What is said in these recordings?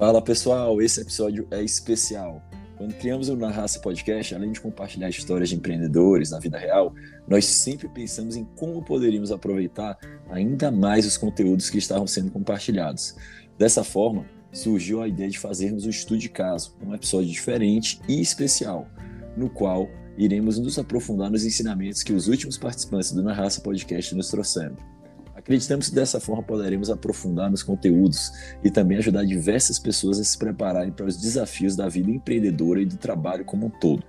Fala pessoal, esse episódio é especial. Quando criamos o Na Raça Podcast, além de compartilhar histórias de empreendedores na vida real, nós sempre pensamos em como poderíamos aproveitar ainda mais os conteúdos que estavam sendo compartilhados. Dessa forma, surgiu a ideia de fazermos um estudo de caso, um episódio diferente e especial, no qual iremos nos aprofundar nos ensinamentos que os últimos participantes do Na Raça Podcast nos trouxeram. Acreditamos que dessa forma poderemos aprofundar nos conteúdos e também ajudar diversas pessoas a se prepararem para os desafios da vida empreendedora e do trabalho como um todo.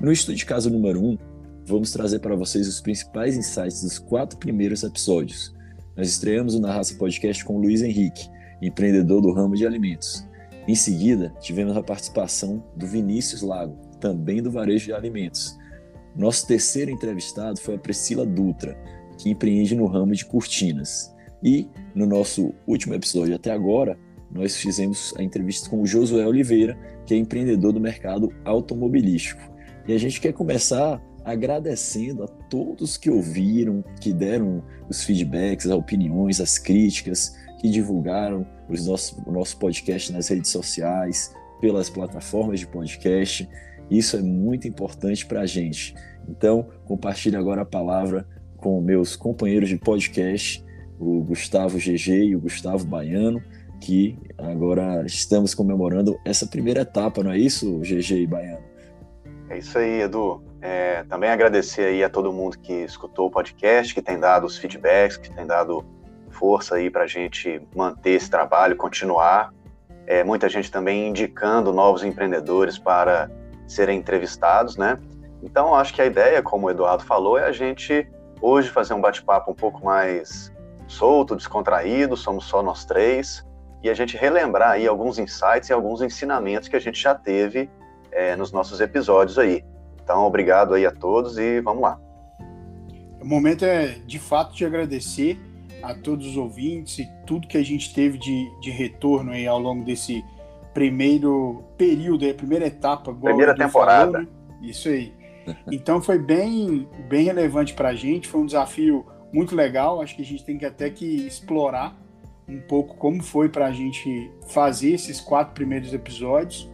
No estudo de caso número 1, um, vamos trazer para vocês os principais insights dos quatro primeiros episódios. Nós estreamos o Na Raça Podcast com Luiz Henrique, empreendedor do ramo de alimentos. Em seguida, tivemos a participação do Vinícius Lago, também do varejo de alimentos. Nosso terceiro entrevistado foi a Priscila Dutra, que empreende no ramo de cortinas. E no nosso último episódio até agora, nós fizemos a entrevista com o Josué Oliveira, que é empreendedor do mercado automobilístico. E a gente quer começar agradecendo a todos que ouviram, que deram os feedbacks, as opiniões, as críticas, que divulgaram os nossos, o nosso podcast nas redes sociais, pelas plataformas de podcast. Isso é muito importante para a gente. Então, compartilhe agora a palavra com meus companheiros de podcast, o Gustavo GG e o Gustavo Baiano, que agora estamos comemorando essa primeira etapa, não é isso, GG e Baiano? É isso aí, Edu. É, também agradecer aí a todo mundo que escutou o podcast, que tem dado os feedbacks, que tem dado força aí para a gente manter esse trabalho, continuar. É, muita gente também indicando novos empreendedores para serem entrevistados, né? Então, acho que a ideia, como o Eduardo falou, é a gente hoje fazer um bate-papo um pouco mais solto, descontraído, somos só nós três, e a gente relembrar aí alguns insights e alguns ensinamentos que a gente já teve é, nos nossos episódios aí. Então, obrigado aí a todos e vamos lá. O momento é, de fato, de agradecer a todos os ouvintes e tudo que a gente teve de, de retorno aí ao longo desse primeiro período, a primeira etapa. Primeira temporada. Falou, né? Isso aí. Então foi bem, bem relevante para a gente, foi um desafio muito legal. Acho que a gente tem que até que explorar um pouco como foi para a gente fazer esses quatro primeiros episódios,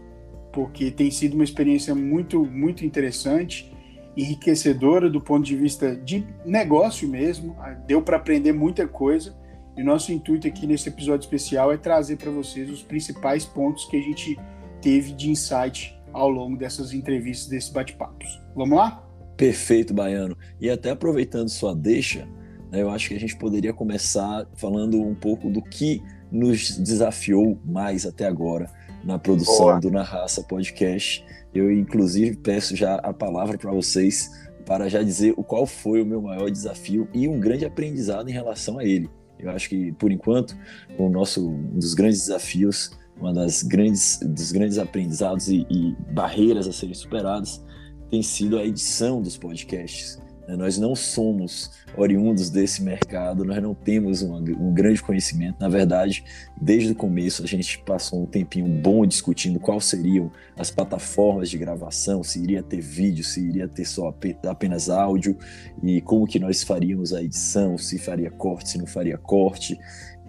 porque tem sido uma experiência muito, muito interessante, enriquecedora do ponto de vista de negócio mesmo. Deu para aprender muita coisa. E nosso intuito aqui nesse episódio especial é trazer para vocês os principais pontos que a gente teve de insight ao longo dessas entrevistas, desses bate-papos. Vamos lá? Perfeito, Baiano. E até aproveitando sua deixa, né, eu acho que a gente poderia começar falando um pouco do que nos desafiou mais até agora na produção Boa. do Na Raça Podcast. Eu, inclusive, peço já a palavra para vocês para já dizer o qual foi o meu maior desafio e um grande aprendizado em relação a ele. Eu acho que, por enquanto, o nosso um dos grandes desafios uma das grandes dos grandes aprendizados e, e barreiras a serem superadas tem sido a edição dos podcasts. Né? Nós não somos oriundos desse mercado, nós não temos uma, um grande conhecimento. Na verdade, desde o começo, a gente passou um tempinho bom discutindo quais seriam as plataformas de gravação, se iria ter vídeo, se iria ter só apenas áudio, e como que nós faríamos a edição, se faria corte, se não faria corte.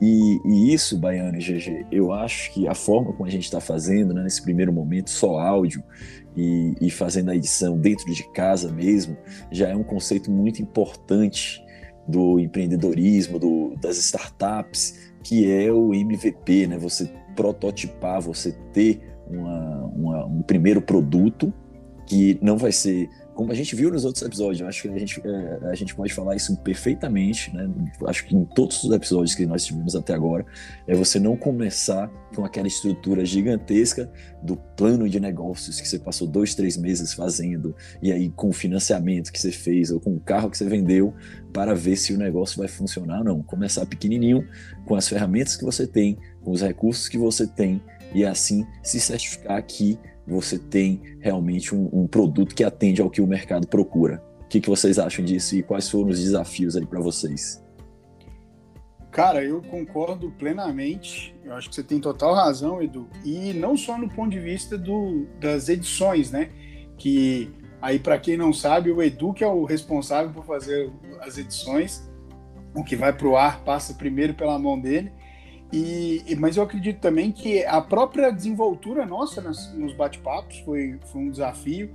E, e, isso, Baiano e GG, eu acho que a forma como a gente está fazendo, né, nesse primeiro momento, só áudio e, e, fazendo a edição dentro de casa mesmo, já é um conceito muito importante do empreendedorismo, do, das startups, que é o MVP, né? Você prototipar, você ter uma, uma, um primeiro produto que não vai ser como a gente viu nos outros episódios, acho que a gente, é, a gente pode falar isso perfeitamente, né? Acho que em todos os episódios que nós tivemos até agora, é você não começar com aquela estrutura gigantesca do plano de negócios que você passou dois, três meses fazendo, e aí com o financiamento que você fez, ou com o carro que você vendeu, para ver se o negócio vai funcionar ou não. Começar pequenininho, com as ferramentas que você tem, com os recursos que você tem, e assim se certificar que você tem realmente um, um produto que atende ao que o mercado procura. O que, que vocês acham disso e quais foram os desafios aí para vocês? Cara, eu concordo plenamente. Eu acho que você tem total razão, Edu. E não só no ponto de vista do, das edições, né? Que aí, para quem não sabe, o Edu que é o responsável por fazer as edições. O que vai para o ar passa primeiro pela mão dele. E, mas eu acredito também que a própria desenvoltura nossa nas, nos bate-papos foi, foi um desafio.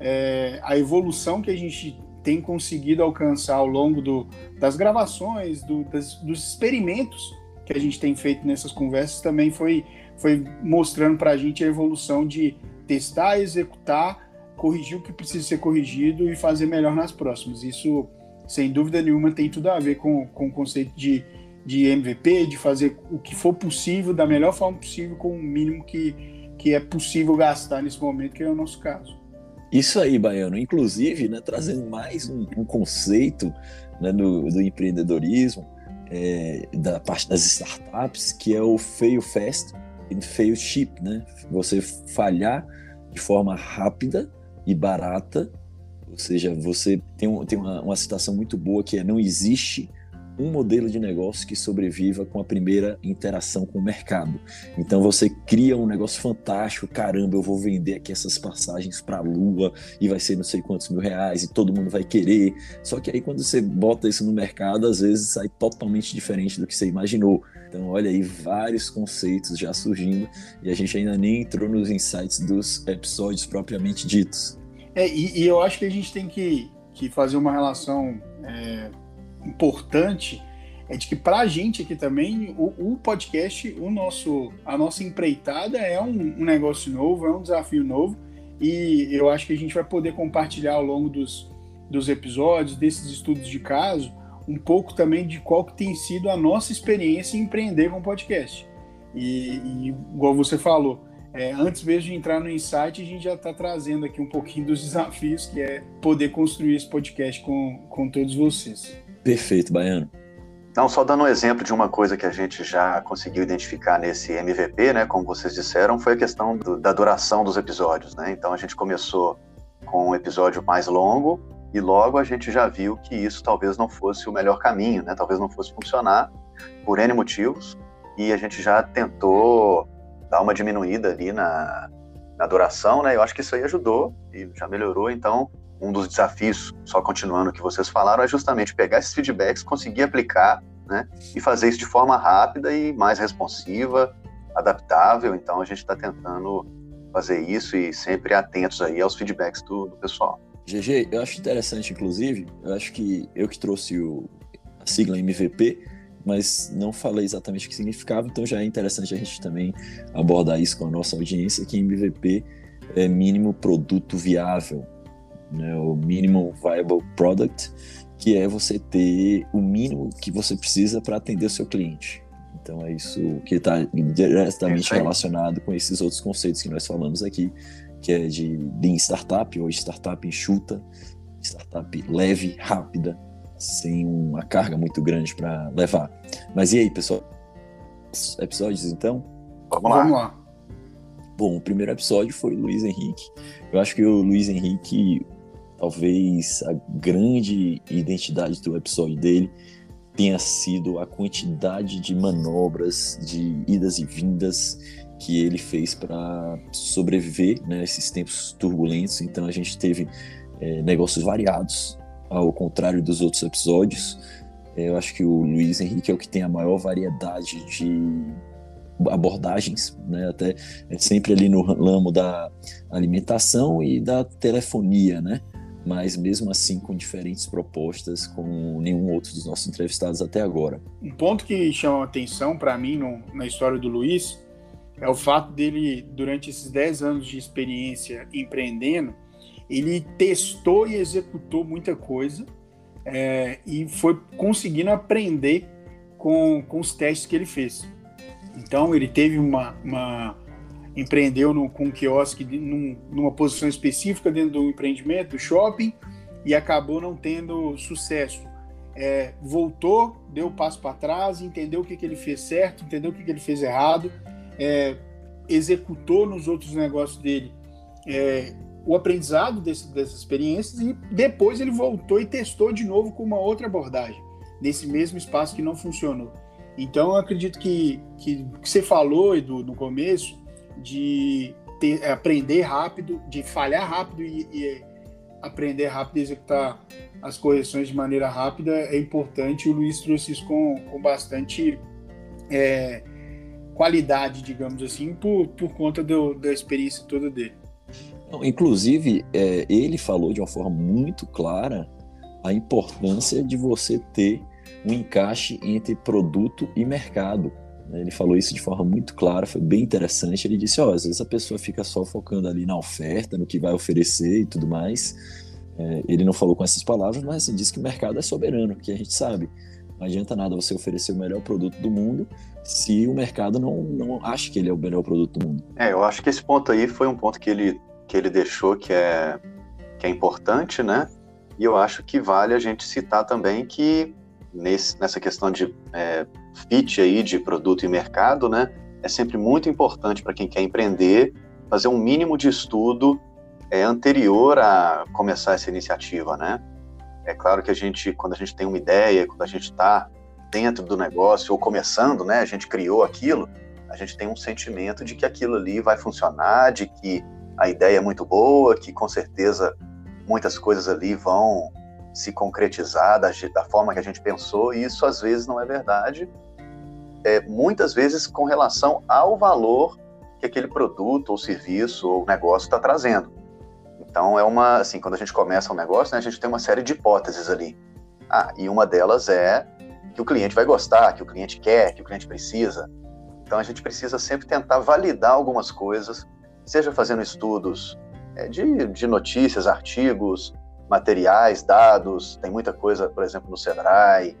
É, a evolução que a gente tem conseguido alcançar ao longo do, das gravações, do, das, dos experimentos que a gente tem feito nessas conversas também foi, foi mostrando para a gente a evolução de testar, executar, corrigir o que precisa ser corrigido e fazer melhor nas próximas. Isso, sem dúvida nenhuma, tem tudo a ver com, com o conceito de de MVP, de fazer o que for possível da melhor forma possível com o mínimo que, que é possível gastar nesse momento, que é o nosso caso. Isso aí, Baiano. Inclusive, né, trazendo mais um, um conceito né, do, do, empreendedorismo, é, da parte das startups, que é o fail fast e fail cheap, né? Você falhar de forma rápida e barata, ou seja, você tem, tem uma, uma citação muito boa que é não existe um modelo de negócio que sobreviva com a primeira interação com o mercado. Então você cria um negócio fantástico, caramba, eu vou vender aqui essas passagens para a Lua e vai ser não sei quantos mil reais e todo mundo vai querer. Só que aí quando você bota isso no mercado, às vezes sai totalmente diferente do que você imaginou. Então olha aí vários conceitos já surgindo e a gente ainda nem entrou nos insights dos episódios propriamente ditos. É, e, e eu acho que a gente tem que, que fazer uma relação é importante é de que para a gente aqui também o, o, podcast, o nosso, a nossa empreitada é um, um, negócio novo, é um desafio novo e eu acho que a gente vai poder compartilhar ao longo dos, dos episódios, desses estudos de caso, um pouco também de qual que tem sido a nossa experiência em empreender com podcast. E, e igual você falou, é, antes mesmo de entrar no insight, a gente já está trazendo aqui um pouquinho dos desafios que é poder construir esse podcast com, com todos vocês. Perfeito, Baiano. Não, só dando um exemplo de uma coisa que a gente já conseguiu identificar nesse MVP, né, como vocês disseram, foi a questão do, da duração dos episódios, né? Então a gente começou com um episódio mais longo e logo a gente já viu que isso talvez não fosse o melhor caminho, né? Talvez não fosse funcionar por N motivos e a gente já tentou dar uma diminuída ali na, na duração, né? Eu acho que isso aí ajudou e já melhorou, então um dos desafios, só continuando o que vocês falaram, é justamente pegar esses feedbacks, conseguir aplicar, né, e fazer isso de forma rápida e mais responsiva, adaptável. Então a gente está tentando fazer isso e sempre atentos aí aos feedbacks do, do, pessoal. GG, eu acho interessante, inclusive, eu acho que eu que trouxe o, a sigla MVP, mas não falei exatamente o que significava, então já é interessante a gente também abordar isso com a nossa audiência, que MVP é mínimo produto viável, né, o Minimum Viable Product, que é você ter o mínimo que você precisa para atender o seu cliente. Então é isso que está diretamente relacionado com esses outros conceitos que nós falamos aqui, que é de Lean Startup ou Startup enxuta, startup leve, rápida, sem uma carga muito grande para levar. Mas e aí, pessoal? Episódios então? Vamos lá. Vamos lá. Bom, o primeiro episódio foi o Luiz Henrique. Eu acho que o Luiz Henrique talvez a grande identidade do episódio dele tenha sido a quantidade de manobras, de idas e vindas que ele fez para sobreviver nesses né, tempos turbulentos. Então a gente teve é, negócios variados, ao contrário dos outros episódios. É, eu acho que o Luiz Henrique é o que tem a maior variedade de abordagens, né? Até é sempre ali no ramo da alimentação e da telefonia, né? Mas mesmo assim com diferentes propostas, como nenhum outro dos nossos entrevistados até agora. Um ponto que chama atenção para mim no, na história do Luiz é o fato dele, durante esses 10 anos de experiência empreendendo, ele testou e executou muita coisa é, e foi conseguindo aprender com, com os testes que ele fez. Então, ele teve uma, uma empreendeu no, com um quiosque num, numa posição específica dentro do empreendimento, do shopping, e acabou não tendo sucesso. É, voltou, deu o um passo para trás, entendeu o que, que ele fez certo, entendeu o que, que ele fez errado, é, executou nos outros negócios dele é, o aprendizado desse, dessas experiências e depois ele voltou e testou de novo com uma outra abordagem, nesse mesmo espaço que não funcionou. Então, eu acredito que, que que você falou, Edu, no começo, de ter, aprender rápido, de falhar rápido e, e, aprender rápido e executar as correções de maneira rápida é importante. O Luiz trouxe isso com, com bastante é, qualidade, digamos assim, por, por conta do, da experiência toda dele. Inclusive, é, ele falou de uma forma muito clara a importância de você ter um encaixe entre produto e mercado. Né? Ele falou isso de forma muito clara, foi bem interessante. Ele disse: ó, às vezes a pessoa fica só focando ali na oferta, no que vai oferecer e tudo mais. É, ele não falou com essas palavras, mas assim, disse que o mercado é soberano, que a gente sabe. Não adianta nada você oferecer o melhor produto do mundo se o mercado não, não acha que ele é o melhor produto do mundo. É, eu acho que esse ponto aí foi um ponto que ele, que ele deixou que é, que é importante, né? E eu acho que vale a gente citar também que nesse, nessa questão de é, fit aí de produto e mercado, né? É sempre muito importante para quem quer empreender fazer um mínimo de estudo é, anterior a começar essa iniciativa, né? É claro que a gente, quando a gente tem uma ideia, quando a gente está dentro do negócio ou começando, né, a gente criou aquilo, a gente tem um sentimento de que aquilo ali vai funcionar, de que a ideia é muito boa, que com certeza muitas coisas ali vão se concretizar da, da forma que a gente pensou, e isso às vezes não é verdade, é, muitas vezes com relação ao valor que aquele produto ou serviço ou negócio está trazendo. Então é uma, assim, quando a gente começa um negócio, né, a gente tem uma série de hipóteses ali. Ah, e uma delas é que o cliente vai gostar, que o cliente quer, que o cliente precisa. Então a gente precisa sempre tentar validar algumas coisas, seja fazendo estudos é, de, de notícias, artigos, materiais, dados, tem muita coisa, por exemplo, no Sebrae,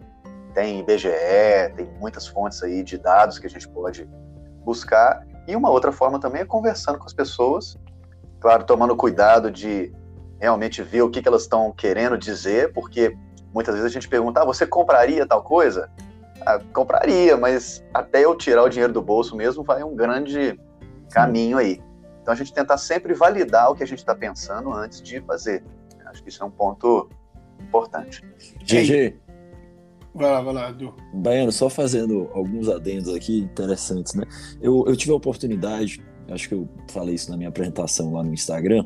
tem IBGE, tem muitas fontes aí de dados que a gente pode buscar. E uma outra forma também é conversando com as pessoas claro, tomando cuidado de realmente ver o que, que elas estão querendo dizer, porque muitas vezes a gente pergunta, ah, você compraria tal coisa? Ah, compraria, mas até eu tirar o dinheiro do bolso mesmo vai um grande caminho aí. Então a gente tentar sempre validar o que a gente está pensando antes de fazer. Acho que isso é um ponto importante. GG. Vai lá, vai lá, Edu. Baiano, só fazendo alguns adendos aqui interessantes, né? Eu, eu tive a oportunidade acho que eu falei isso na minha apresentação lá no Instagram,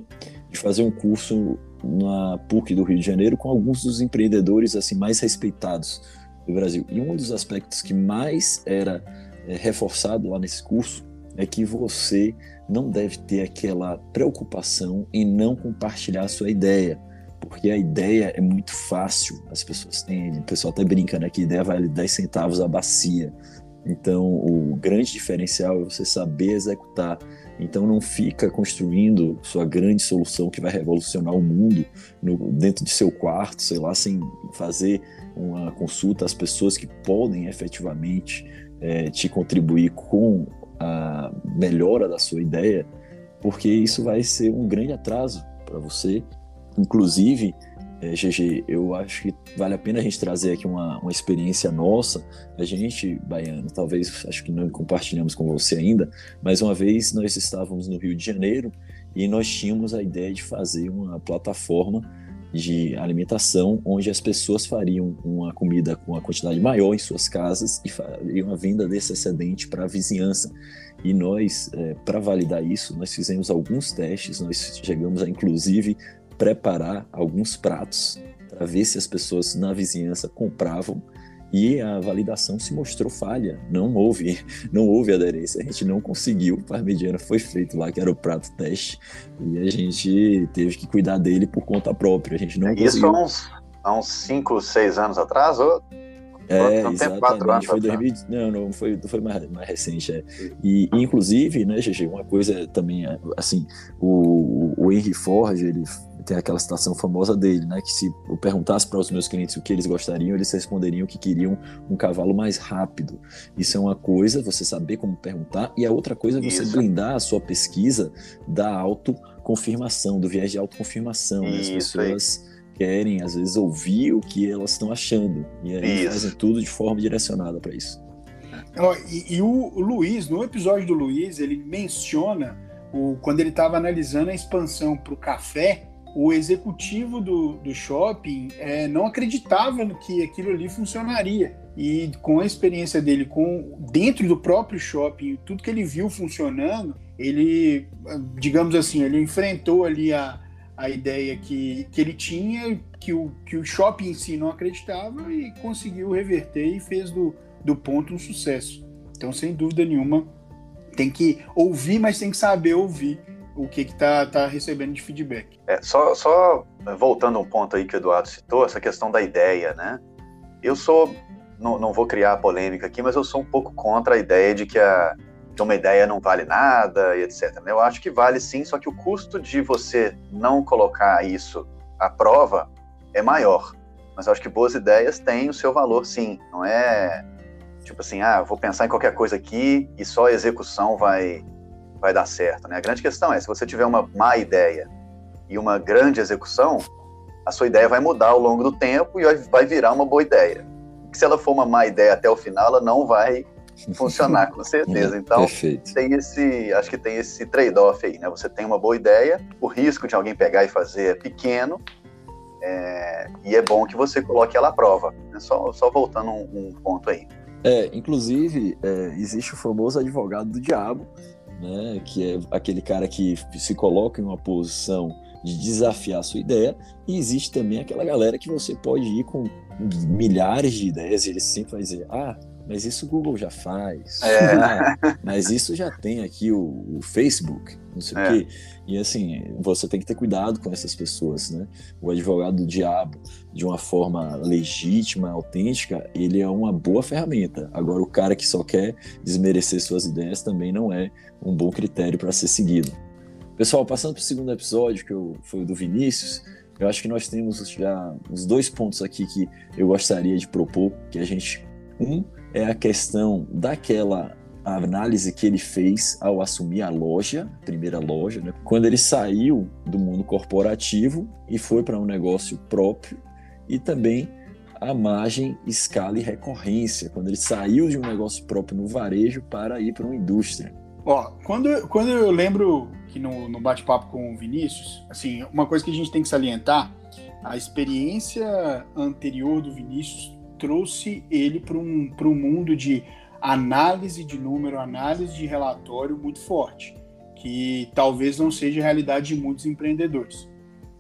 de fazer um curso na PUC do Rio de Janeiro com alguns dos empreendedores assim mais respeitados do Brasil. E um dos aspectos que mais era é, reforçado lá nesse curso é que você não deve ter aquela preocupação em não compartilhar a sua ideia, porque a ideia é muito fácil. As pessoas têm, o pessoal até brinca, né, que a ideia vale 10 centavos a bacia. Então, o grande diferencial é você saber executar. Então, não fica construindo sua grande solução que vai revolucionar o mundo no, dentro de seu quarto, sei lá, sem fazer uma consulta às pessoas que podem efetivamente é, te contribuir com a melhora da sua ideia, porque isso vai ser um grande atraso para você. Inclusive, é, GG, eu acho que vale a pena a gente trazer aqui uma, uma experiência nossa. A gente, baiano, talvez, acho que não compartilhamos com você ainda, mas uma vez nós estávamos no Rio de Janeiro e nós tínhamos a ideia de fazer uma plataforma de alimentação onde as pessoas fariam uma comida com uma quantidade maior em suas casas e fariam a venda desse excedente para a vizinhança. E nós, é, para validar isso, nós fizemos alguns testes, nós chegamos a inclusive preparar alguns pratos para ver se as pessoas na vizinhança compravam e a validação se mostrou falha, não houve, não houve aderência, a gente não conseguiu, o parmegiana foi feito lá, que era o prato teste, e a gente teve que cuidar dele por conta própria, a gente não Isso conseguiu. há uns, há uns 5, 6 anos atrás, ou é, não exatamente. Foi 2000, não, não foi, foi mais, mais recente. É. E inclusive, né, GG, uma coisa também, assim, o, o Henry Ford, ele tem aquela citação famosa dele, né, que se eu perguntasse para os meus clientes o que eles gostariam, eles responderiam que queriam um cavalo mais rápido. Isso é uma coisa, você saber como perguntar, e a outra coisa é você Isso. blindar a sua pesquisa da autoconfirmação, do viés de autoconfirmação. Né? As pessoas aí querem, às vezes, ouvir o que elas estão achando. E aí isso. fazem tudo de forma direcionada para isso. E, e, o Luiz, no episódio do Luiz, ele menciona o, quando ele estava analisando a expansão para o café, o executivo do, do shopping é, não acreditava no que aquilo ali funcionaria. E com a experiência dele com dentro do próprio shopping, tudo que ele viu funcionando, ele, digamos assim, ele enfrentou ali a, a ideia que, que ele tinha, que o, que o shopping em si não acreditava e conseguiu reverter e fez do, do ponto um sucesso. Então, sem dúvida nenhuma, tem que ouvir, mas tem que saber ouvir o que está tá recebendo de feedback. É, só, só voltando um ponto aí que o Eduardo citou, essa questão da ideia, né? Eu sou, não, não vou criar polêmica aqui, mas eu sou um pouco contra a ideia de que, a, uma ideia não vale nada e etc. Eu acho que vale sim, só que o custo de você não colocar isso à prova é maior. Mas eu acho que boas ideias têm o seu valor sim, não é tipo assim, ah, vou pensar em qualquer coisa aqui e só a execução vai, vai dar certo. Né? A grande questão é, se você tiver uma má ideia e uma grande execução, a sua ideia vai mudar ao longo do tempo e vai virar uma boa ideia. Porque se ela for uma má ideia até o final, ela não vai funcionar, com certeza. Então, Perfeito. tem esse, acho que tem esse trade-off aí, né? Você tem uma boa ideia, o risco de alguém pegar e fazer é pequeno, é, e é bom que você coloque ela à prova. Né? Só, só voltando um, um ponto aí. É, inclusive, é, existe o famoso advogado do diabo, né, que é aquele cara que se coloca em uma posição de desafiar a sua ideia, e existe também aquela galera que você pode ir com milhares de ideias e ele sempre vai dizer: Ah, mas isso o Google já faz, é. mas isso já tem aqui o, o Facebook, não sei é. o quê. E assim, você tem que ter cuidado com essas pessoas, né? O advogado do diabo, de uma forma legítima, autêntica, ele é uma boa ferramenta. Agora, o cara que só quer desmerecer suas ideias também não é um bom critério para ser seguido. Pessoal, passando para o segundo episódio, que eu, foi o do Vinícius, eu acho que nós temos já uns dois pontos aqui que eu gostaria de propor, que a gente... Um é a questão daquela análise que ele fez ao assumir a loja, a primeira loja, né? quando ele saiu do mundo corporativo e foi para um negócio próprio, e também a margem, escala e recorrência, quando ele saiu de um negócio próprio no varejo para ir para uma indústria. Ó, quando, quando eu lembro que no, no bate-papo com o Vinícius, assim, uma coisa que a gente tem que salientar, a experiência anterior do Vinícius trouxe ele para um, um mundo de análise de número, análise de relatório muito forte, que talvez não seja a realidade de muitos empreendedores.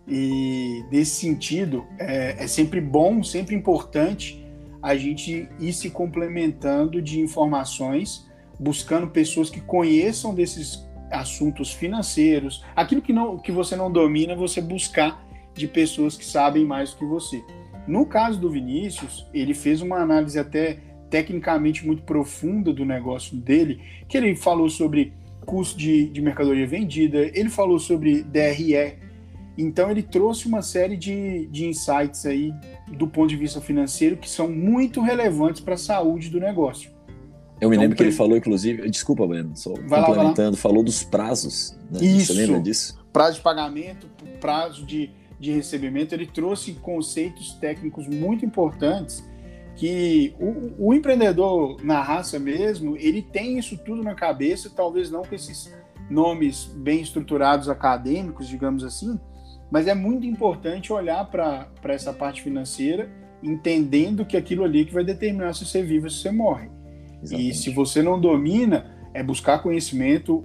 E nesse sentido, é, é sempre bom, sempre importante a gente ir se complementando de informações, buscando pessoas que conheçam desses assuntos financeiros, aquilo que, não, que você não domina, você buscar de pessoas que sabem mais que você. No caso do Vinícius, ele fez uma análise até tecnicamente muito profunda do negócio dele, que ele falou sobre custo de, de mercadoria vendida, ele falou sobre DRE, então ele trouxe uma série de, de insights aí do ponto de vista financeiro que são muito relevantes para a saúde do negócio. Eu me então, lembro que ele falou, inclusive, desculpa, Breno, só vai complementando, lá, falou dos prazos. Né? Isso, Você lembra disso? Prazo de pagamento, prazo de, de recebimento. Ele trouxe conceitos técnicos muito importantes que o, o, empreendedor na raça mesmo, ele tem isso tudo na cabeça, talvez não com esses nomes bem estruturados acadêmicos, digamos assim, mas é muito importante olhar para essa parte financeira, entendendo que aquilo ali que vai determinar se você vive ou se você morre. Exatamente. E se você não domina, é buscar conhecimento.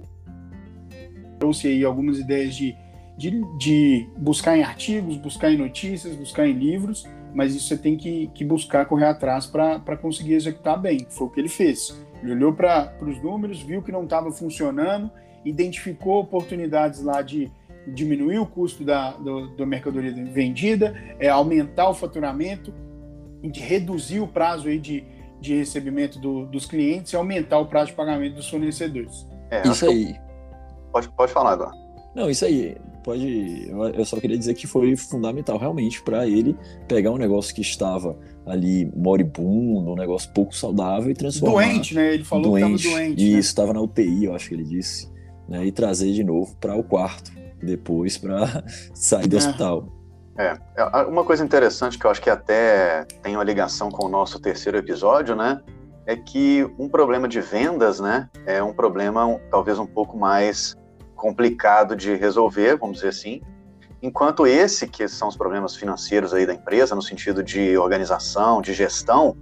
Trouxe aí algumas ideias de, de, de buscar em artigos, buscar em notícias, buscar em livros, mas isso você tem que, que buscar correr atrás para conseguir executar bem. Foi o que ele fez. Ele olhou para os números, viu que não estava funcionando, identificou oportunidades lá de diminuir o custo da, do, da mercadoria vendida, é, aumentar o faturamento, de reduzir o prazo aí de, de recebimento do, dos clientes e aumentar o prazo de pagamento dos fornecedores. É, isso aí. Pode, pode falar, agora. Não, isso aí. Pode. Eu só queria dizer que foi fundamental realmente para ele pegar um negócio que estava ali moribundo, um negócio pouco saudável e transformar. Doente, né? Ele falou doente, que estava doente. Isso, né? estava na UTI, eu acho que ele disse. Né? E trazer de novo para o quarto depois para sair do é. hospital. É, uma coisa interessante que eu acho que até tem uma ligação com o nosso terceiro episódio, né? É que um problema de vendas, né? É um problema talvez um pouco mais complicado de resolver, vamos dizer assim. Enquanto esse, que são os problemas financeiros aí da empresa, no sentido de organização, de gestão,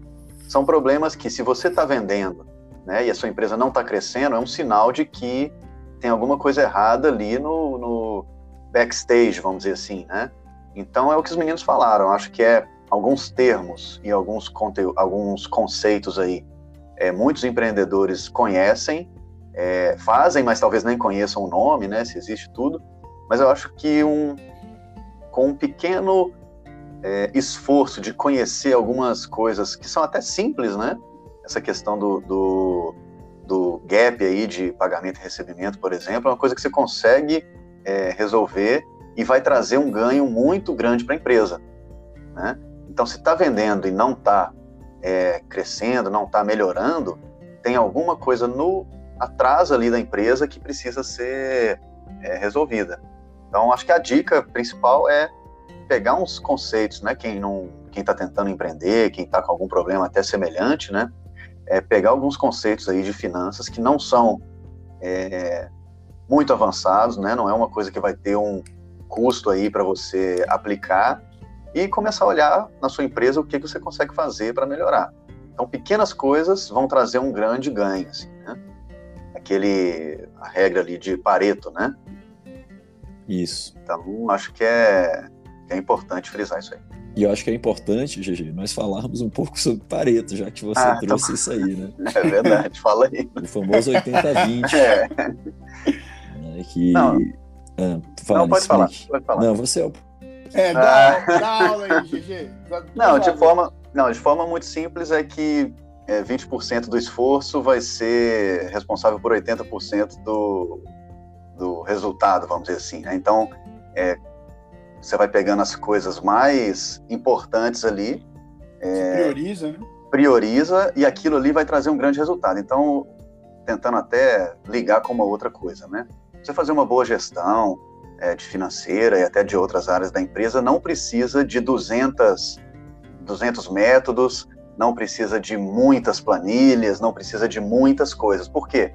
são problemas que, se você está vendendo né, e a sua empresa não está crescendo, é um sinal de que tem alguma coisa errada ali no, no backstage, vamos dizer assim, né? Então é o que os meninos falaram. Acho que é alguns termos e alguns, alguns conceitos aí. É, muitos empreendedores conhecem, é, fazem, mas talvez nem conheçam o nome, né? Se existe tudo. Mas eu acho que um, com um pequeno é, esforço de conhecer algumas coisas que são até simples, né? Essa questão do, do, do gap aí de pagamento e recebimento, por exemplo, é uma coisa que você consegue é, resolver e vai trazer um ganho muito grande para a empresa, né? Então, se está vendendo e não está é, crescendo, não está melhorando, tem alguma coisa no atrás ali da empresa que precisa ser é, resolvida. Então, acho que a dica principal é pegar uns conceitos, né? Quem não, quem está tentando empreender, quem está com algum problema até semelhante, né? É pegar alguns conceitos aí de finanças que não são é, muito avançados, né? Não é uma coisa que vai ter um custo aí para você aplicar e começar a olhar na sua empresa o que, que você consegue fazer para melhorar. Então, pequenas coisas vão trazer um grande ganho, assim? Aquele, a regra ali de Pareto, né? Isso. Então, acho que é, é importante frisar isso aí. E eu acho que é importante, GG, nós falarmos um pouco sobre Pareto, já que você ah, tá trouxe isso aí, né? É verdade, fala aí. O famoso 80-20. É. Né, que... Não, ah, fala, não pode, falar, pode falar. Não, você é o... É, dá, ah. dá aula aí, GG. Não, de forma, não, de forma muito simples é que é, 20% do esforço vai ser responsável por 80% do, do resultado, vamos dizer assim. Né? Então, é, você vai pegando as coisas mais importantes ali. É, prioriza, né? Prioriza e aquilo ali vai trazer um grande resultado. Então, tentando até ligar com uma outra coisa, né? Você fazer uma boa gestão é, de financeira e até de outras áreas da empresa não precisa de 200, 200 métodos, não precisa de muitas planilhas, não precisa de muitas coisas. Por quê?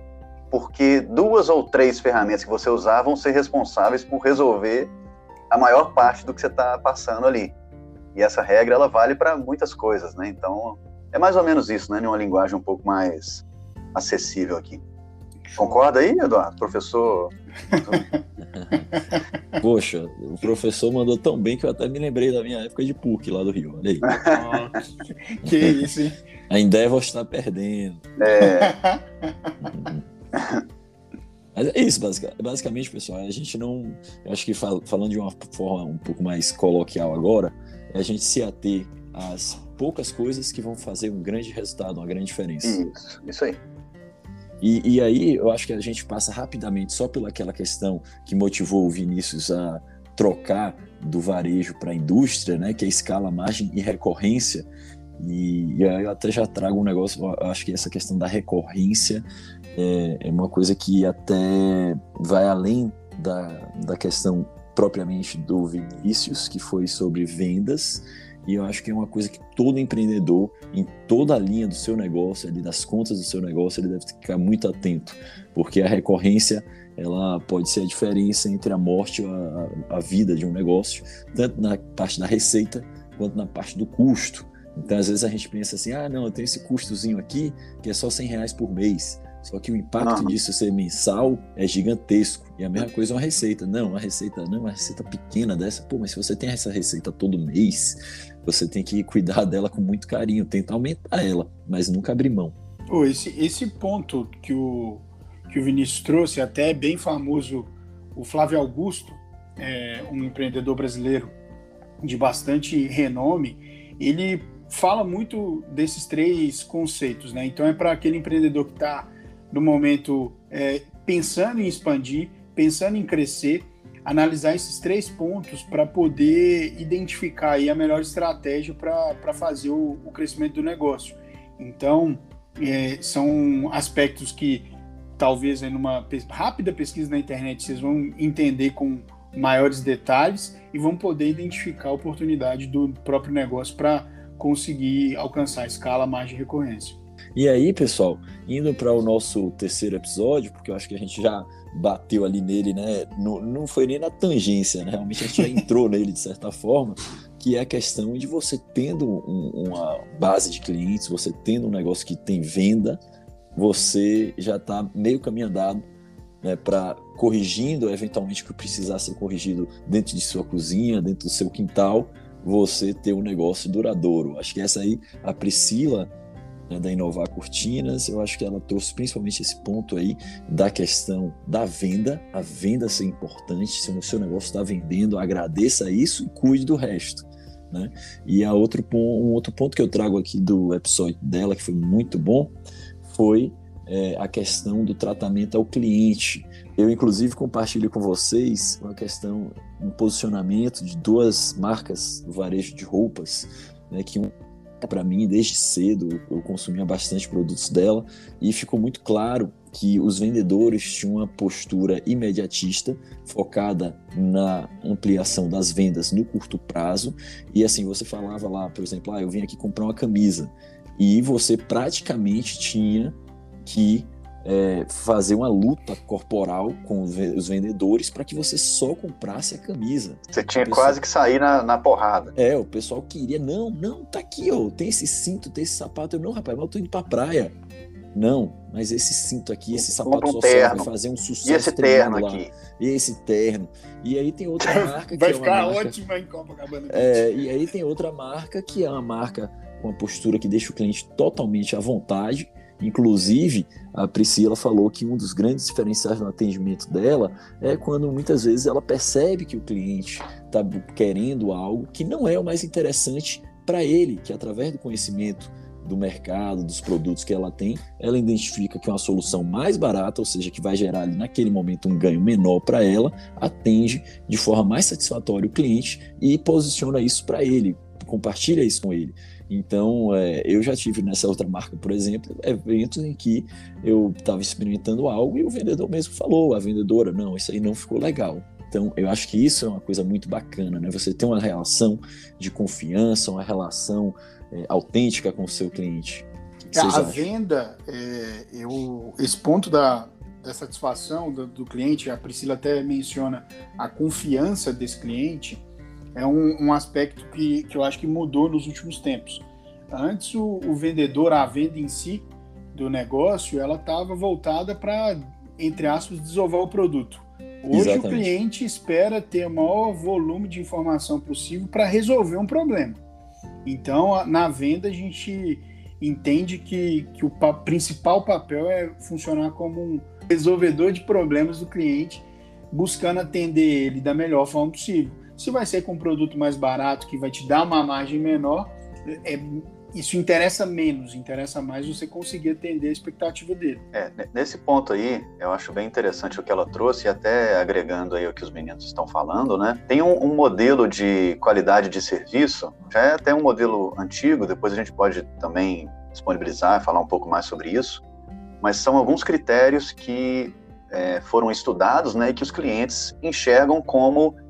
Porque duas ou três ferramentas que você usar vão ser responsáveis por resolver a maior parte do que você está passando ali. E essa regra ela vale para muitas coisas, né? Então é mais ou menos isso, né? Em uma linguagem um pouco mais acessível aqui. Concorda aí, Eduardo? Professor. Poxa, o professor mandou tão bem que eu até me lembrei da minha época de PUC lá do Rio. Olha aí. que isso, hein? A Endeavor está perdendo. É. Mas é isso, basicamente, pessoal. A gente não. Eu acho que falando de uma forma um pouco mais coloquial agora, é a gente se ater às poucas coisas que vão fazer um grande resultado, uma grande diferença. Isso, isso aí. E, e aí eu acho que a gente passa rapidamente só pelaquela questão que motivou o Vinícius a trocar do varejo para a indústria, né? Que é escala, margem e recorrência. E, e, aí eu até já trago um negócio, acho que essa questão da recorrência é, é uma coisa que até vai além da, da questão propriamente do Vinícius, que foi sobre vendas, e eu acho que é uma coisa que todo empreendedor, em toda a linha do seu negócio, ali das contas do seu negócio, ele deve ficar muito atento, porque a recorrência ela pode ser a diferença entre a morte e a, a vida de um negócio, tanto na parte da receita quanto na parte do custo. Então, às vezes a gente pensa assim, ah, não, eu tenho esse custozinho aqui que é só 100 reais por mês. Só que o impacto disso ser mensal é gigantesco. E a mesma coisa é uma receita. Não, uma receita não, uma receita pequena dessa. Pô, mas se você tem essa receita todo mês, você tem que cuidar dela com muito carinho, tentar aumentar ela, mas nunca abrir mão. Esse, esse ponto que o, que o Vinícius trouxe, até é bem famoso, o Flávio Augusto, é, um empreendedor brasileiro de bastante renome, ele fala muito desses três conceitos, né? Então é para aquele empreendedor que está no momento é, pensando em expandir, pensando em crescer, analisar esses três pontos para poder identificar aí a melhor estratégia para fazer o, o, crescimento do negócio. Então, é, são aspectos que talvez em uma rápida pesquisa na internet vocês vão entender com maiores detalhes e vão poder identificar a oportunidade do próprio negócio para conseguir alcançar a escala, margem de recorrência. E aí, pessoal, indo para o nosso terceiro episódio, porque eu acho que a gente já bateu ali nele, né? Não, não foi nem na tangência, né? Realmente a gente já entrou nele de certa forma, que é a questão de você tendo um, uma base de clientes, você tendo um negócio que tem venda, você já está meio caminho andado né, para corrigindo eventualmente o que precisar ser corrigido dentro de sua cozinha, dentro do seu quintal, você ter um negócio duradouro. Acho que essa aí, a Priscila né, da Inovar Cortinas, eu acho que ela trouxe principalmente esse ponto aí da questão da venda, a venda ser importante, se o seu negócio está vendendo, agradeça isso e cuide do resto. Né? E a outro, um outro ponto que eu trago aqui do episódio dela, que foi muito bom, foi é, a questão do tratamento ao cliente. Eu, inclusive, compartilho com vocês uma questão, um posicionamento de duas marcas do varejo de roupas, né, que um para mim desde cedo, eu consumia bastante produtos dela e ficou muito claro que os vendedores tinham uma postura imediatista, focada na ampliação das vendas no curto prazo. E assim, você falava lá, por exemplo, ah, eu vim aqui comprar uma camisa. E você praticamente tinha que é, fazer uma luta corporal com os vendedores para que você só comprasse a camisa. Você tinha pessoal... quase que sair na, na, porrada. É, o pessoal queria, não, não, tá aqui, ó, tem esse cinto, tem esse sapato. Eu, não, rapaz, mas eu tô indo pra praia. Não, mas esse cinto aqui, esse sapato um social vai fazer um sucesso. E esse terno lá. aqui. E esse terno. E aí tem outra marca vai que ficar é marca... ótima em Copacabana. É, e aí tem outra marca que é uma marca com uma postura que deixa o cliente totalmente à vontade Inclusive, a Priscila falou que um dos grandes diferenciais no atendimento dela é quando muitas vezes ela percebe que o cliente está querendo algo que não é o mais interessante para ele, que através do conhecimento do mercado, dos produtos que ela tem, ela identifica que uma solução mais barata, ou seja, que vai gerar ali naquele momento um ganho menor para ela, atende de forma mais satisfatória o cliente e posiciona isso para ele, compartilha isso com ele. Então, é, eu já tive nessa outra marca, por exemplo, eventos em que eu estava experimentando algo e o vendedor mesmo falou, a vendedora, não, isso aí não ficou legal. Então, eu acho que isso é uma coisa muito bacana, né? Você ter uma relação de confiança, uma relação é, autêntica com o seu cliente. Que a acham? venda, é, eu, esse ponto da, da satisfação do, do, cliente, a Priscila até menciona a confiança desse cliente, é um, um aspecto que, que eu acho que mudou nos últimos tempos. Antes, o, o vendedor, a venda em si do negócio, ela estava voltada para, entre aspas, desovar o produto. Hoje Exatamente. o cliente espera ter o maior volume de informação possível para resolver um problema. Então, na venda, a gente entende que, que o pa principal papel é funcionar como um resolvedor de problemas do cliente, buscando atender ele da melhor forma possível. Se vai ser com um produto mais barato, que vai te dar uma margem menor, é, isso interessa menos, interessa mais você conseguir atender a expectativa dele. É, nesse ponto aí, eu acho bem interessante o que ela trouxe, e até agregando aí o que os meninos estão falando, né? Tem um, um modelo de qualidade de serviço, já é até um modelo antigo, depois a gente pode também disponibilizar e falar um pouco mais sobre isso, mas são alguns critérios que é, foram estudados né, e que os clientes enxergam como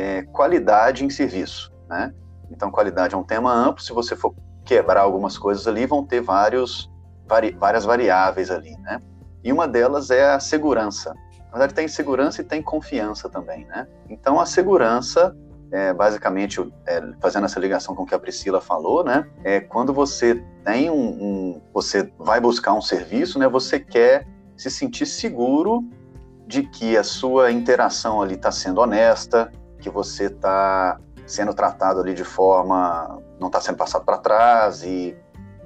é, qualidade em serviço, né? Então, qualidade é um tema amplo. Se você for quebrar algumas coisas ali, vão ter vários, vari, várias variáveis ali, né? E uma delas é a segurança. Na verdade, tem segurança e tem confiança também, né? Então, a segurança, é, basicamente, é, fazendo essa ligação com o que a Priscila falou, né? É quando você tem um, um você vai buscar um serviço, né? Você quer se sentir seguro de que a sua interação ali está sendo honesta, que você está sendo tratado ali de forma, não está sendo passado para trás e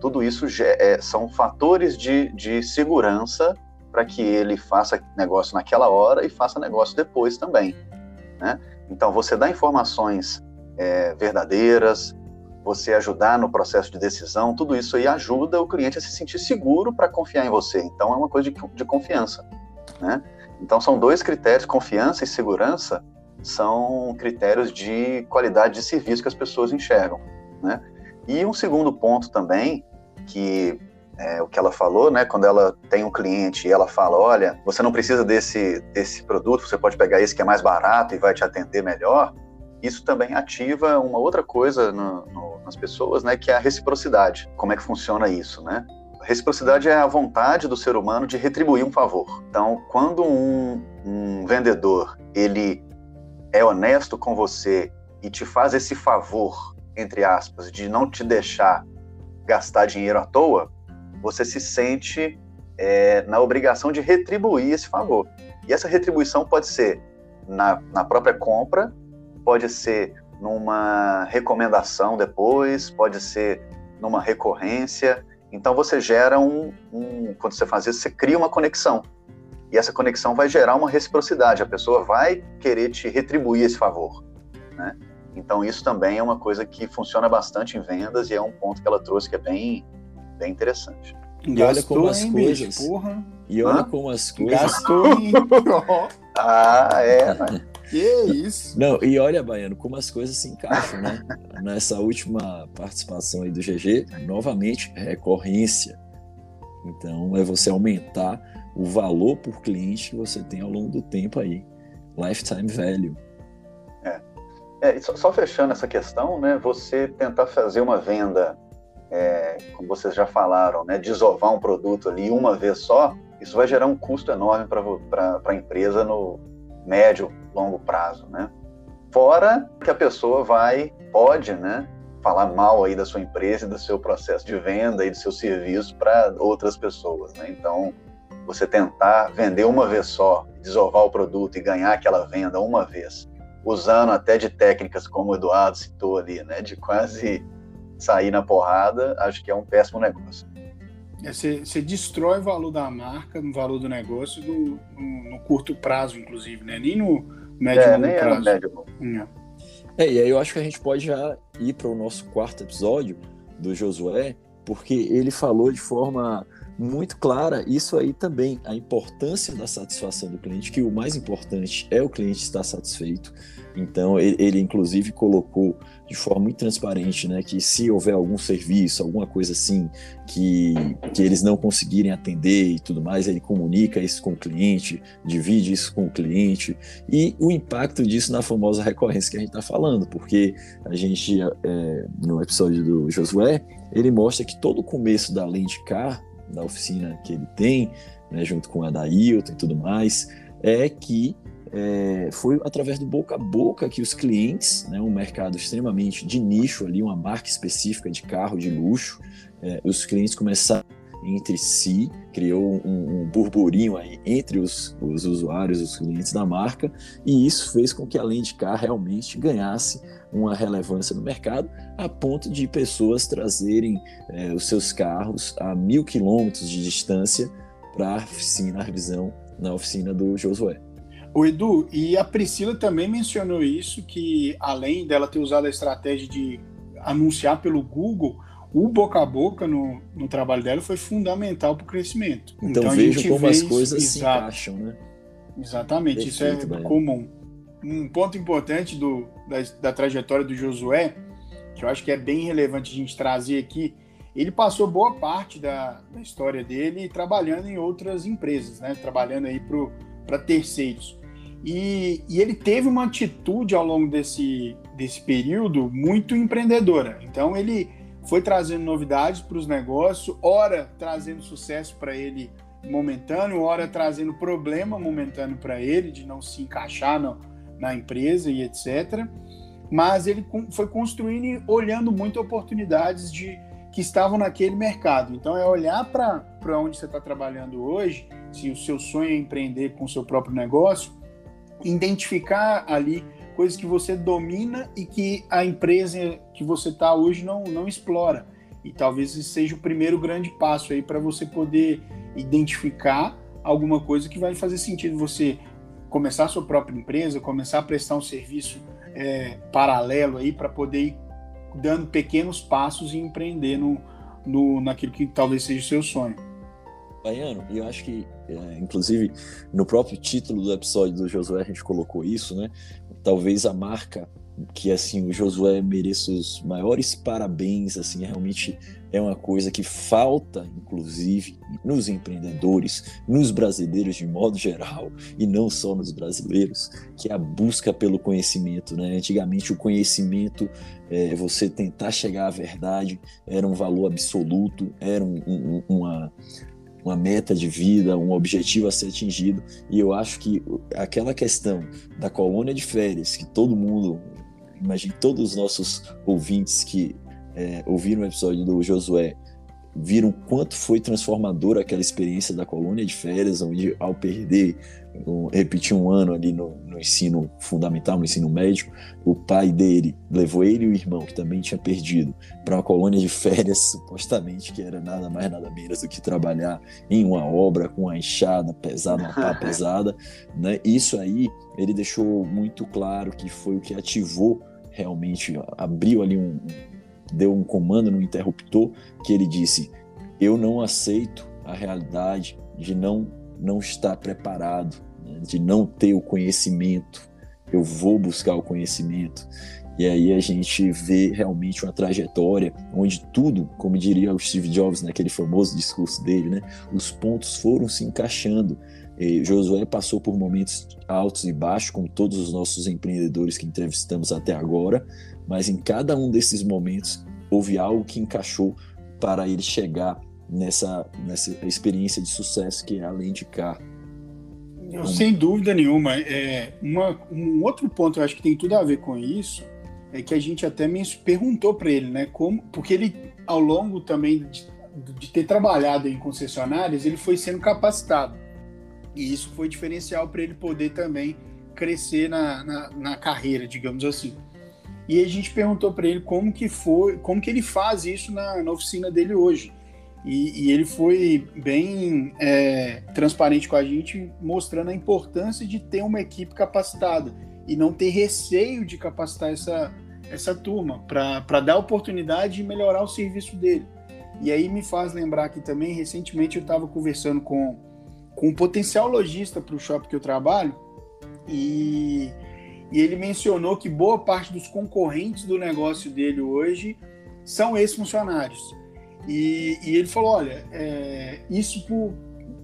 tudo isso é, são fatores de, de segurança para que ele faça negócio naquela hora e faça negócio depois também, né? Então você dá informações é, verdadeiras, você ajudar no processo de decisão, tudo isso aí ajuda o cliente a se sentir seguro para confiar em você. Então é uma coisa de, de confiança, né? Então são dois critérios, confiança e segurança, são critérios de qualidade de serviço que as pessoas enxergam, né? E um segundo ponto também, que é o que ela falou, né? Quando ela tem um cliente e ela fala, olha, você não precisa desse, desse produto, você pode pegar esse que é mais barato e vai te atender melhor. Isso também ativa uma outra coisa no, no, nas pessoas, né? Que é a reciprocidade. Como é que funciona isso, né? Reciprocidade é a vontade do ser humano de retribuir um favor. Então, quando um, um vendedor ele é honesto com você e te faz esse favor, entre aspas, de não te deixar gastar dinheiro à toa, você se sente é, na obrigação de retribuir esse favor. E essa retribuição pode ser na, na própria compra, pode ser numa recomendação depois, pode ser numa recorrência. Então você gera um, um, quando você faz isso, você cria uma conexão. E essa conexão vai gerar uma reciprocidade. A pessoa vai querer te retribuir esse favor, né? Então isso também é uma coisa que funciona bastante em vendas e é um ponto que ela trouxe que é bem, bem interessante. E olha como as coisas. Porra. E olha Hã? como as coisas. Gastou em. ah, é, né? Que isso? Não, e olha, Baiano, como as coisas se encaixam, né? Nessa última participação aí do GG, novamente, recorrência. Então, é você aumentar o valor por cliente que você tem ao longo do tempo aí. Lifetime value. É. é só, só, fechando essa questão, né? Você tentar fazer uma venda, é, como vocês já falaram, né? Desovar um produto ali uma vez só, isso vai gerar um custo enorme para a empresa no médio, longo prazo, né? Fora que a pessoa vai, pode, né? Falar mal aí da sua empresa e do seu processo de venda e do seu serviço para outras pessoas, né? Então, você tentar vender uma vez só, desovar o produto e ganhar aquela venda uma vez, usando até de técnicas como o Eduardo citou ali, né? De quase sair na porrada, acho que é um péssimo negócio. É, você, você destrói o valor da marca, o valor do negócio no, no, no curto prazo, inclusive, né? Nem no médio é, nem prazo. É, no médio. É. é, e aí eu acho que a gente pode já ir para o nosso quarto episódio do Josué, porque ele falou de forma muito clara isso aí também, a importância da satisfação do cliente, que o mais importante é o cliente estar satisfeito. Então, ele, ele, inclusive colocou de forma muito transparente, né, que se houver algum serviço, alguma coisa assim, que, que eles não conseguirem atender e tudo mais, ele comunica isso com o cliente, divide isso com o cliente, e o impacto disso na famosa recorrência que a gente está falando, porque a gente, é, no episódio do Josué, ele mostra que todo o começo da Lendcar, da oficina que ele tem, né, junto com a da Hilton e tudo mais, é que é, foi através do boca a boca que os clientes, né, um mercado extremamente de nicho ali, uma marca específica de carro de luxo, é, os clientes começaram entre si, criou um, um burburinho aí entre os, os, usuários, os clientes da marca, e isso fez com que a Lendcar realmente ganhasse uma relevância no mercado, a ponto de pessoas trazerem é, os seus carros a mil quilômetros de distância para a oficina, a revisão na oficina do Josué. O Edu, e a Priscila também mencionou isso, que além dela ter usado a estratégia de anunciar pelo Google, o boca a boca no, no trabalho dela foi fundamental para o crescimento. Então, então vejo como as coisas exato, se encaixam, né? Exatamente, Perfeito, isso é comum. Um ponto importante do, da, da trajetória do Josué, que eu acho que é bem relevante a gente trazer aqui, ele passou boa parte da, da história dele trabalhando em outras empresas, né? Trabalhando aí para terceiros. E, e, ele teve uma atitude ao longo desse, desse período muito empreendedora. Então ele foi trazendo novidades para os negócios, ora trazendo sucesso para ele momentâneo, ora trazendo problema momentâneo para ele de não se encaixar no, na empresa e etc. Mas ele foi construindo e olhando muito oportunidades de que estavam naquele mercado. Então é olhar para onde você está trabalhando hoje, se o seu sonho é empreender com o seu próprio negócio, identificar ali coisas que você domina e que a empresa que você está hoje não, não explora. E talvez esse seja o primeiro grande passo aí para você poder identificar alguma coisa que vai fazer sentido você começar a sua própria empresa, começar a prestar um serviço é, paralelo aí para poder ir dando pequenos passos e empreender no, no, naquilo que talvez seja o seu sonho. Baiano, e eu acho que, é, inclusive, no próprio título do episódio do Josué a gente colocou isso, né? Talvez a marca que, assim, o Josué mereça os maiores parabéns, assim, realmente é uma coisa que falta, inclusive, nos empreendedores, nos brasileiros de modo geral, e não só nos brasileiros, que é a busca pelo conhecimento, né? Antigamente o conhecimento, é, você tentar chegar à verdade, era um valor absoluto, era um, um, uma uma meta de vida, um objetivo a ser atingido. E eu acho que aquela questão da colônia de férias, que todo mundo, imagine todos os nossos ouvintes que é, ouviram o episódio do Josué, viram quanto foi transformadora aquela experiência da colônia de férias, onde ao perder, um, repetir um ano ali no, no, ensino fundamental, no ensino médio, o pai dele levou ele e o irmão, que também tinha perdido, para uma colônia de férias, supostamente, que era nada mais, nada menos do que trabalhar em uma obra com uma enxada pesada, uma pá pesada. Né? Isso aí ele deixou muito claro que foi o que ativou realmente, abriu ali um, deu um comando no interruptor que ele disse: Eu não aceito a realidade de não, não estar preparado, né? de não ter o conhecimento. Eu vou buscar o conhecimento. E aí a gente vê realmente uma trajetória onde tudo, como diria o Steve Jobs naquele famoso discurso dele, né, os pontos foram se encaixando. E Josué passou por momentos altos e baixos, como todos os nossos empreendedores que entrevistamos até agora, mas em cada um desses momentos houve algo que encaixou para ele chegar nessa, nessa experiência de sucesso que é além de. Então, sem dúvida nenhuma. É, uma, um outro ponto, eu acho que tem tudo a ver com isso, é que a gente até me perguntou para ele, né? Como, porque ele, ao longo também de, de ter trabalhado em concessionárias, ele foi sendo capacitado. E isso foi diferencial para ele poder também crescer na, na, na carreira, digamos assim. E a gente perguntou para ele como que foi, como que ele faz isso na, na oficina dele hoje. E, e ele foi bem é, transparente com a gente, mostrando a importância de ter uma equipe capacitada e não ter receio de capacitar essa, essa turma para dar oportunidade de melhorar o serviço dele. E aí me faz lembrar que também, recentemente, eu estava conversando com, com um potencial lojista para o shopping que eu trabalho e e ele mencionou que boa parte dos concorrentes do negócio dele hoje são ex-funcionários. E, e, ele falou: olha, é, isso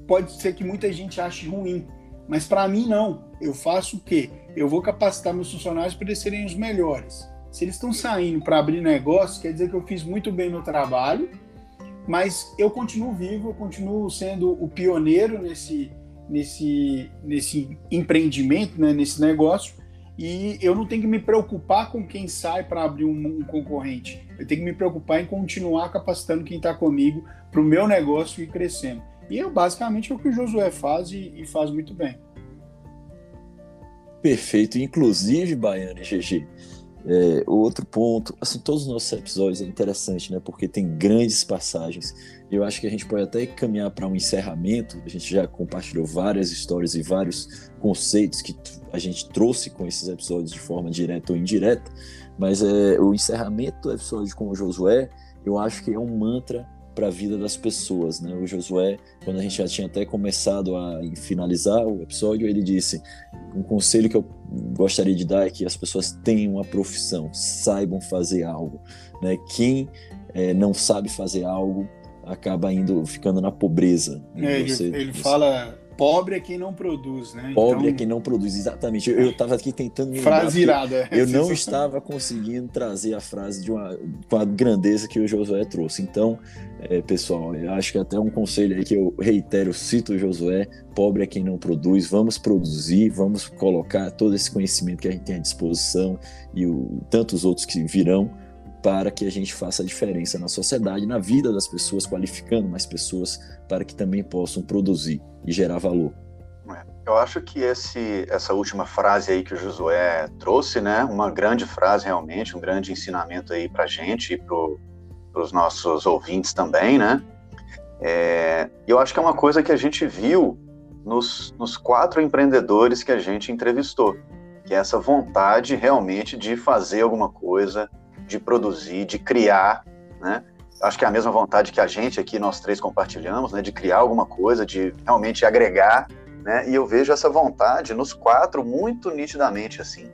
pode ser que muita gente ache ruim, mas para mim não. Eu faço o quê? Eu vou capacitar meus funcionários para eles serem os melhores. Se eles estão saindo para abrir negócio, quer dizer que eu fiz muito bem no trabalho, mas eu continuo vivo, eu continuo sendo o pioneiro nesse, nesse, nesse empreendimento, né, nesse negócio, e eu não tenho que me preocupar com quem sai para abrir um, um, concorrente. Eu tenho que me preocupar em continuar capacitando quem está comigo para o meu negócio ir crescendo. E é basicamente o que o Josué faz e, e faz muito bem. Perfeito. Inclusive, Baiano e GG, é, outro ponto, assim, todos os nossos episódios é interessante, né? Porque tem grandes passagens. Eu acho que a gente pode até caminhar para um encerramento. A gente já compartilhou várias histórias e vários conceitos que a gente trouxe com esses episódios de forma direta ou indireta. Mas é, o encerramento do episódio com o Josué, eu acho que é um mantra para a vida das pessoas, né? O Josué, quando a gente já tinha até começado a finalizar o episódio, ele disse: um conselho que eu gostaria de dar é que as pessoas tenham uma profissão, saibam fazer algo, né? Quem é, não sabe fazer algo acaba indo ficando na pobreza. Né? É, você, ele, ele você... fala Pobre é quem não produz, né? Pobre então... é quem não produz, exatamente. Eu estava aqui tentando me Frase irada. Eu não estava conseguindo trazer a frase de uma, com a grandeza que o Josué trouxe. Então, é, pessoal, eu acho que até um conselho aí que eu reitero, cito o Josué, pobre é quem não produz, vamos produzir, vamos colocar todo esse conhecimento que a gente tem à disposição e o, tantos outros que virão para que a gente faça a diferença na sociedade, na vida das pessoas, qualificando mais pessoas para que também possam produzir e gerar valor. É, eu acho que esse, essa última frase aí que o Josué trouxe, né, uma grande frase realmente, um grande ensinamento aí para a gente e para os nossos ouvintes também, né? É, eu acho que é uma coisa que a gente viu nos, nos quatro empreendedores que a gente entrevistou, que é essa vontade realmente de fazer alguma coisa, de produzir, de criar, né? Acho que é a mesma vontade que a gente aqui, nós três compartilhamos, né? De criar alguma coisa, de realmente agregar, né? E eu vejo essa vontade nos quatro muito nitidamente, assim,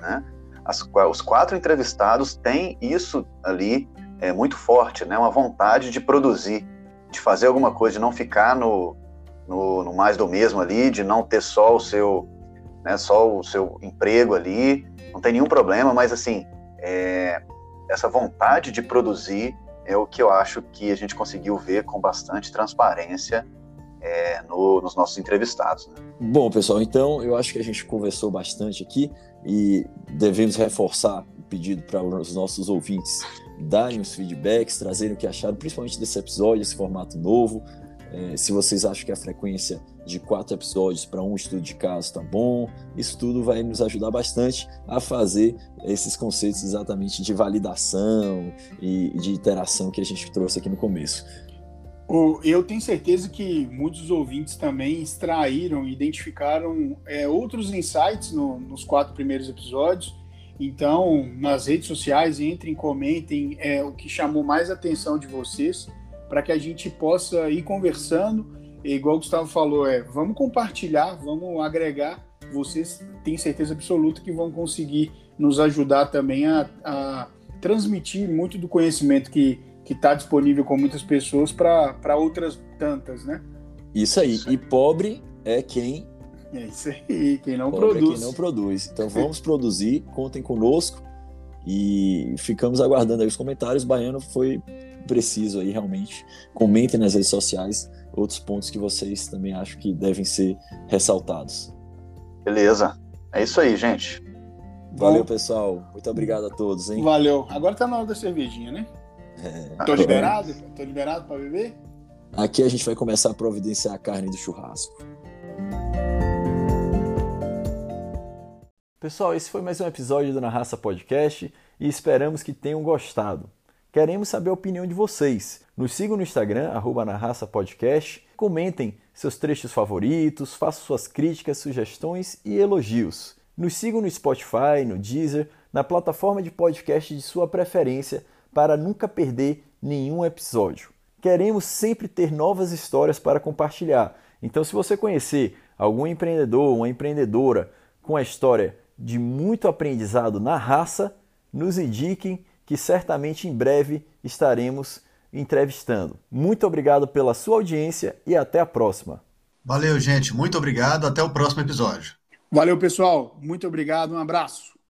né? As, os quatro entrevistados têm isso ali é, muito forte, né? Uma vontade de produzir, de fazer alguma coisa, de não ficar no, no, no mais do mesmo ali, de não ter só o seu, né? Só o seu emprego ali, não tem nenhum problema, mas assim, é, essa vontade de produzir é o que eu acho que a gente conseguiu ver com bastante transparência é, no, nos nossos entrevistados. Né? Bom, pessoal, então eu acho que a gente conversou bastante aqui e devemos reforçar pedido para os nossos ouvintes darem os feedbacks, trazerem o que acharam, principalmente desse episódio, esse formato novo. É, se vocês acham que a frequência de quatro episódios para um estudo de caso está bom, isso tudo vai nos ajudar bastante a fazer esses conceitos exatamente de validação e de interação que a gente trouxe aqui no começo. Eu tenho certeza que muitos ouvintes também extraíram, identificaram é, outros insights no, nos quatro primeiros episódios. Então, nas redes sociais, entrem, comentem é, o que chamou mais atenção de vocês, para que a gente possa ir conversando. E, igual o Gustavo falou, é, vamos compartilhar, vamos agregar. Vocês têm certeza absoluta que vão conseguir nos ajudar também a, a transmitir muito do conhecimento que está disponível com muitas pessoas para outras tantas, né? Isso aí. E pobre é quem. É isso aí, quem não pobre produz. É quem não produz. Então vamos produzir, contem conosco e ficamos aguardando aí os comentários. Baiano foi preciso aí realmente. Comentem nas redes sociais outros pontos que vocês também acham que devem ser ressaltados. Beleza. É isso aí, gente. Valeu, Bom, pessoal. Muito obrigado a todos, hein? Valeu. Agora tá na hora da cervejinha, né? É, Tô liberado? Tô liberado para beber? Aqui a gente vai começar a providenciar a carne do churrasco. Pessoal, esse foi mais um episódio do Na Raça Podcast e esperamos que tenham gostado. Queremos saber a opinião de vocês. Nos sigam no Instagram, arroba Na Raça Podcast, comentem seus trechos favoritos, façam suas críticas, sugestões e elogios. Nos sigam no Spotify, no Deezer, na plataforma de podcast de sua preferência para nunca perder nenhum episódio. Queremos sempre ter novas histórias para compartilhar. Então, se você conhecer algum empreendedor, uma empreendedora com a história de muito aprendizado na raça, nos indiquem que certamente em breve estaremos entrevistando. Muito obrigado pela sua audiência e até a próxima. Valeu, gente. Muito obrigado. Até o próximo episódio. Valeu, pessoal. Muito obrigado. Um abraço.